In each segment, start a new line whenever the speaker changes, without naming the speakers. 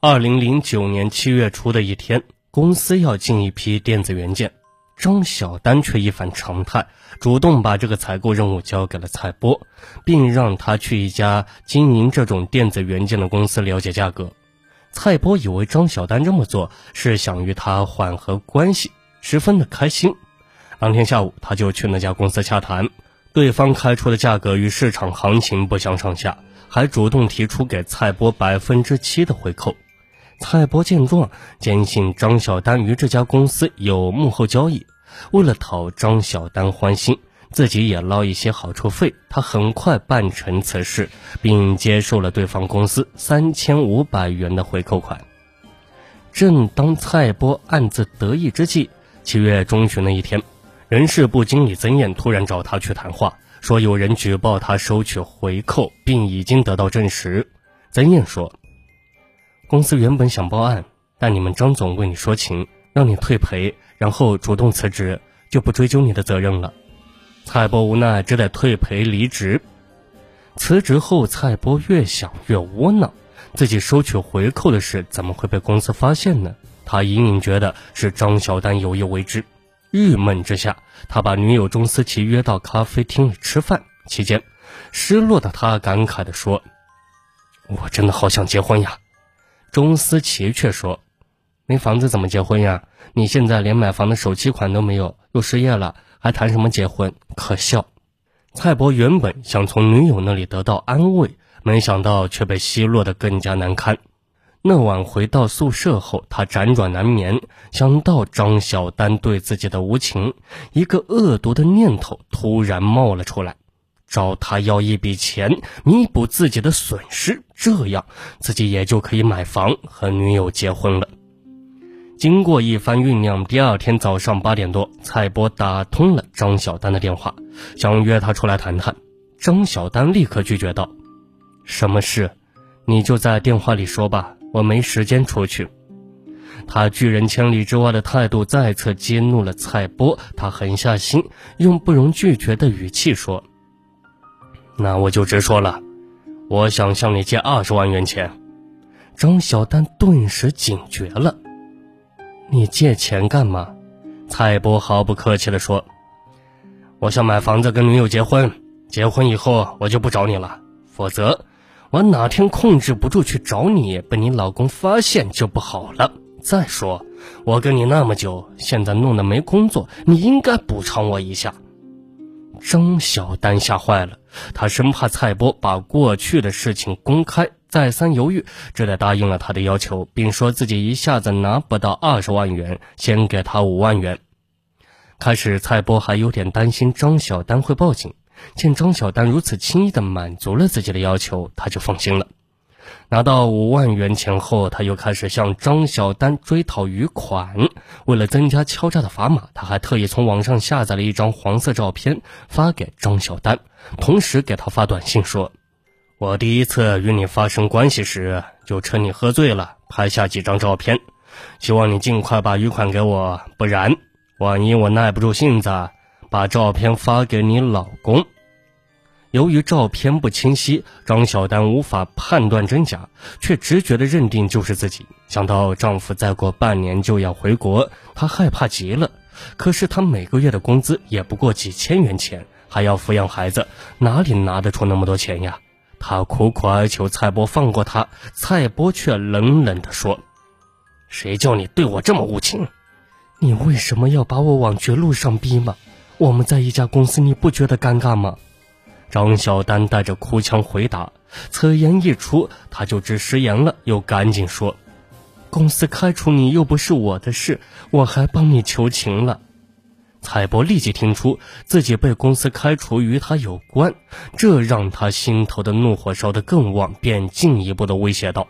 二零零九年七月初的一天，公司要进一批电子元件，张小丹却一反常态，主动把这个采购任务交给了蔡波，并让他去一家经营这种电子元件的公司了解价格。蔡波以为张小丹这么做是想与他缓和关系，十分的开心。当天下午，他就去那家公司洽谈，对方开出的价格与市场行情不相上下，还主动提出给蔡波百分之七的回扣。蔡波见状，坚信张小丹与这家公司有幕后交易。为了讨张小丹欢心，自己也捞一些好处费。他很快办成此事，并接受了对方公司三千五百元的回扣款。正当蔡波暗自得意之际，七月中旬的一天，人事部经理曾燕突然找他去谈话，说有人举报他收取回扣，并已经得到证实。曾燕说。公司原本想报案，但你们张总为你说情，让你退赔，然后主动辞职，就不追究你的责任了。蔡波无奈，只得退赔离职。辞职后，蔡波越想越窝囊，自己收取回扣的事怎么会被公司发现呢？他隐隐觉得是张小丹有意为之。郁闷之下，他把女友钟思琪约到咖啡厅里吃饭。期间，失落的他感慨地说：“我真的好想结婚呀。”钟思琪却说：“没房子怎么结婚呀？你现在连买房的首期款都没有，又失业了，还谈什么结婚？可笑！”蔡博原本想从女友那里得到安慰，没想到却被奚落得更加难堪。那晚回到宿舍后，他辗转难眠，想到张小丹对自己的无情，一个恶毒的念头突然冒了出来。找他要一笔钱弥补自己的损失，这样自己也就可以买房和女友结婚了。经过一番酝酿，第二天早上八点多，蔡波打通了张小丹的电话，想约他出来谈谈。张小丹立刻拒绝道：“什么事？你就在电话里说吧，我没时间出去。”他拒人千里之外的态度再次激怒了蔡波，他狠下心，用不容拒绝的语气说。那我就直说了，我想向你借二十万元钱。张小丹顿时警觉了，你借钱干嘛？蔡波毫不客气地说：“我想买房子跟女友结婚，结婚以后我就不找你了，否则我哪天控制不住去找你，被你老公发现就不好了。再说我跟你那么久，现在弄得没工作，你应该补偿我一下。”张小丹吓坏了，他生怕蔡波把过去的事情公开，再三犹豫，只得答应了他的要求，并说自己一下子拿不到二十万元，先给他五万元。开始，蔡波还有点担心张小丹会报警，见张小丹如此轻易地满足了自己的要求，他就放心了。拿到五万元钱后，他又开始向张小丹追讨余款。为了增加敲诈的砝码，他还特意从网上下载了一张黄色照片发给张小丹，同时给他发短信说：“我第一次与你发生关系时，就趁你喝醉了拍下几张照片，希望你尽快把余款给我，不然万一我耐不住性子，把照片发给你老公。”由于照片不清晰，张小丹无法判断真假，却直觉的认定就是自己。想到丈夫再过半年就要回国，她害怕极了。可是她每个月的工资也不过几千元钱，还要抚养孩子，哪里拿得出那么多钱呀？她苦苦哀求蔡波放过她，蔡波却冷冷地说：“谁叫你对我这么无情？你为什么要把我往绝路上逼吗？我们在一家公司，你不觉得尴尬吗？”张小丹带着哭腔回答，此言一出，他就知失言了，又赶紧说：“公司开除你又不是我的事，我还帮你求情了。”蔡博立即听出自己被公司开除与他有关，这让他心头的怒火烧得更旺，便进一步的威胁道：“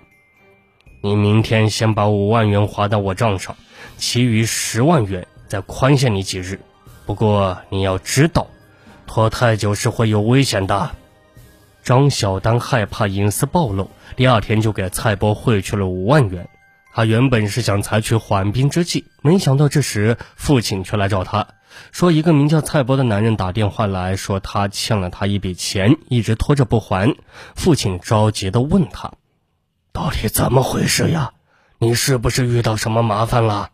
你明天先把五万元划到我账上，其余十万元再宽限你几日。不过你要知道。”拖太久是会有危险的。张小丹害怕隐私暴露，第二天就给蔡波汇去了五万元。他原本是想采取缓兵之计，没想到这时父亲却来找他，说一个名叫蔡波的男人打电话来说他欠了他一笔钱，一直拖着不还。父亲着急地问他：“到底怎么回事呀？你是不是遇到什么麻烦了？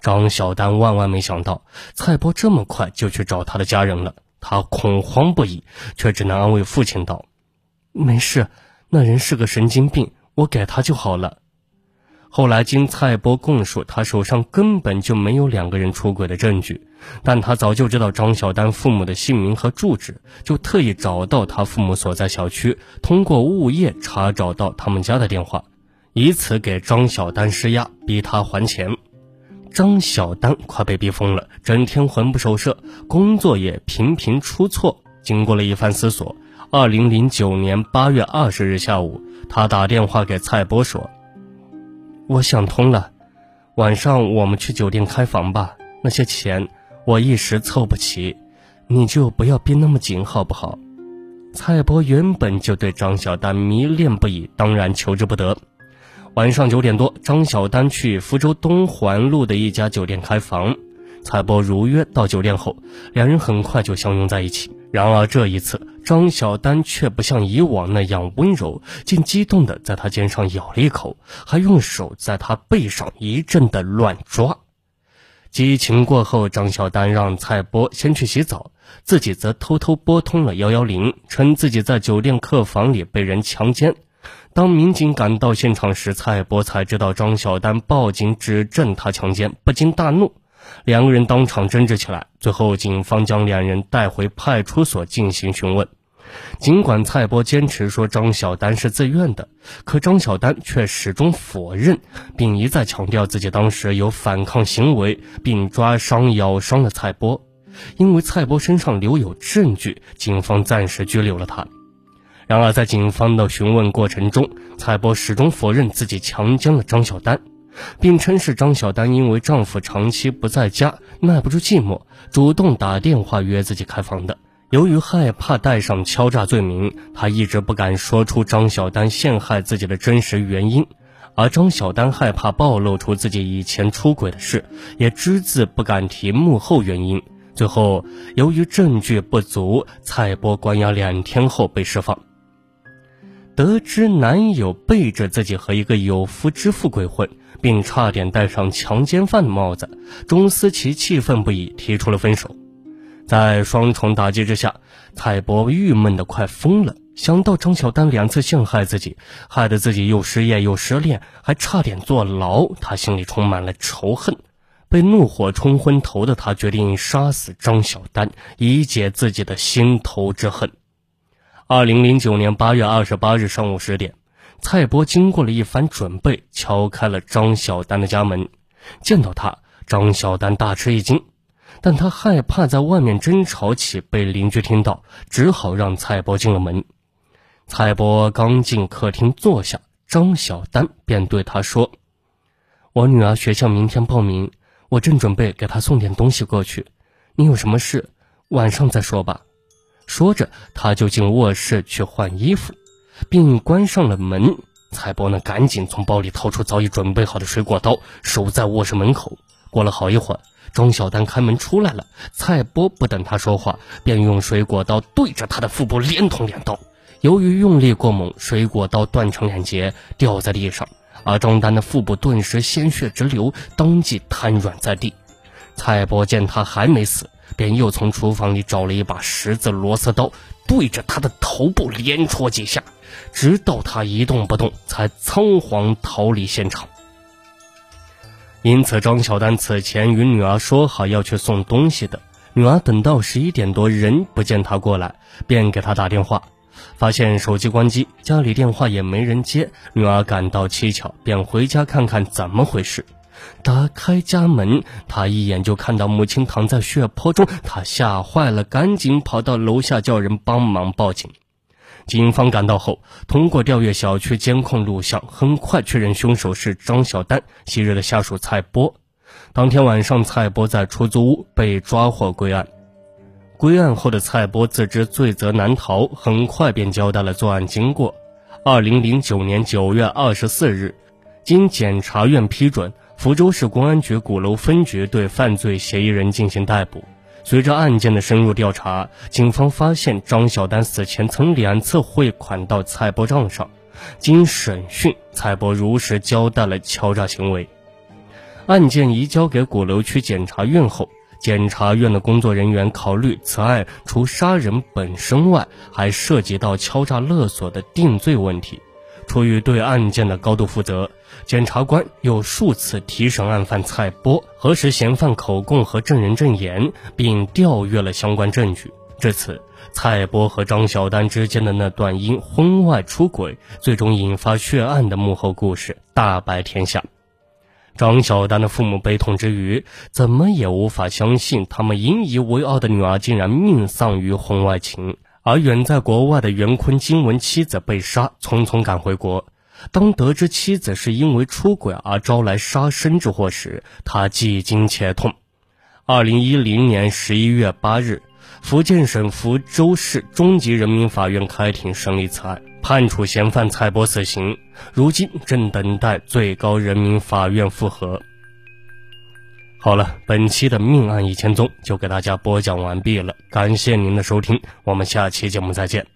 张小丹万万没想到蔡波这么快就去找他的家人了，他恐慌不已，却只能安慰父亲道：“没事，那人是个神经病，我给他就好了。”后来经蔡波供述，他手上根本就没有两个人出轨的证据，但他早就知道张小丹父母的姓名和住址，就特意找到他父母所在小区，通过物业查找到他们家的电话。以此给张小丹施压，逼他还钱。张小丹快被逼疯了，整天魂不守舍，工作也频频出错。经过了一番思索，二零零九年八月二十日下午，他打电话给蔡波说：“我想通了，晚上我们去酒店开房吧。那些钱我一时凑不齐，你就不要逼那么紧，好不好？”蔡波原本就对张小丹迷恋不已，当然求之不得。晚上九点多，张小丹去福州东环路的一家酒店开房，蔡波如约到酒店后，两人很快就相拥在一起。然而这一次，张小丹却不像以往那样温柔，竟激动地在他肩上咬了一口，还用手在他背上一阵的乱抓。激情过后，张小丹让蔡波先去洗澡，自己则偷偷拨通了幺幺零，称自己在酒店客房里被人强奸。当民警赶到现场时，蔡波才知道张小丹报警指证他强奸，不禁大怒，两个人当场争执起来。最后，警方将两人带回派出所进行询问。尽管蔡波坚持说张小丹是自愿的，可张小丹却始终否认，并一再强调自己当时有反抗行为，并抓伤咬伤了蔡波。因为蔡波身上留有证据，警方暂时拘留了他。然而，在警方的询问过程中，蔡波始终否认自己强奸了张小丹，并称是张小丹因为丈夫长期不在家，耐不住寂寞，主动打电话约自己开房的。由于害怕带上敲诈罪名，他一直不敢说出张小丹陷害自己的真实原因，而张小丹害怕暴露出自己以前出轨的事，也只字不敢提幕后原因。最后，由于证据不足，蔡波关押两天后被释放。得知男友背着自己和一个有夫之妇鬼混，并差点戴上强奸犯的帽子，钟思琪气愤不已，提出了分手。在双重打击之下，蔡波郁闷的快疯了。想到张小丹两次陷害自己，害得自己又失业又失恋，还差点坐牢，他心里充满了仇恨。被怒火冲昏头的他，决定杀死张小丹，以解自己的心头之恨。二零零九年八月二十八日上午十点，蔡波经过了一番准备，敲开了张小丹的家门。见到他，张小丹大吃一惊，但他害怕在外面争吵起被邻居听到，只好让蔡波进了门。蔡波刚进客厅坐下，张小丹便对他说：“我女儿学校明天报名，我正准备给她送点东西过去，你有什么事，晚上再说吧。”说着，他就进卧室去换衣服，并关上了门。蔡波呢，赶紧从包里掏出早已准备好的水果刀，守在卧室门口。过了好一会儿，张小丹开门出来了。蔡波不等他说话，便用水果刀对着他的腹部连捅两刀。由于用力过猛，水果刀断成两截，掉在地上，而张丹的腹部顿时鲜血直流，当即瘫软在地。蔡波见他还没死。便又从厨房里找了一把十字螺丝刀，对着他的头部连戳几下，直到他一动不动，才仓皇逃离现场。因此，张小丹此前与女儿说好要去送东西的，女儿等到十一点多人不见他过来，便给他打电话，发现手机关机，家里电话也没人接，女儿感到蹊跷，便回家看看怎么回事。打开家门，他一眼就看到母亲躺在血泊中，他吓坏了，赶紧跑到楼下叫人帮忙报警。警方赶到后，通过调阅小区监控录像，很快确认凶手是张小丹昔日的下属蔡波。当天晚上，蔡波在出租屋被抓获归案。归案后的蔡波自知罪责难逃，很快便交代了作案经过。二零零九年九月二十四日，经检察院批准。福州市公安局鼓楼分局对犯罪嫌疑人进行逮捕。随着案件的深入调查，警方发现张小丹死前曾两次汇款到蔡波账上，经审讯，蔡波如实交代了敲诈行为。案件移交给鼓楼区检察院后，检察院的工作人员考虑此案除杀人本身外，还涉及到敲诈勒索的定罪问题。出于对案件的高度负责，检察官又数次提审案犯蔡波，核实嫌犯口供和证人证言，并调阅了相关证据。至此，蔡波和张小丹之间的那段因婚外出轨最终引发血案的幕后故事大白天下。张小丹的父母悲痛之余，怎么也无法相信他们引以为傲的女儿竟然命丧于婚外情。而远在国外的袁坤惊闻妻子被杀，匆匆赶回国。当得知妻子是因为出轨而招来杀身之祸时，他既惊且痛。二零一零年十一月八日，福建省福州市中级人民法院开庭审理此案，判处嫌犯蔡波死刑，如今正等待最高人民法院复核。好了，本期的命案一千宗就给大家播讲完毕了，感谢您的收听，我们下期节目再见。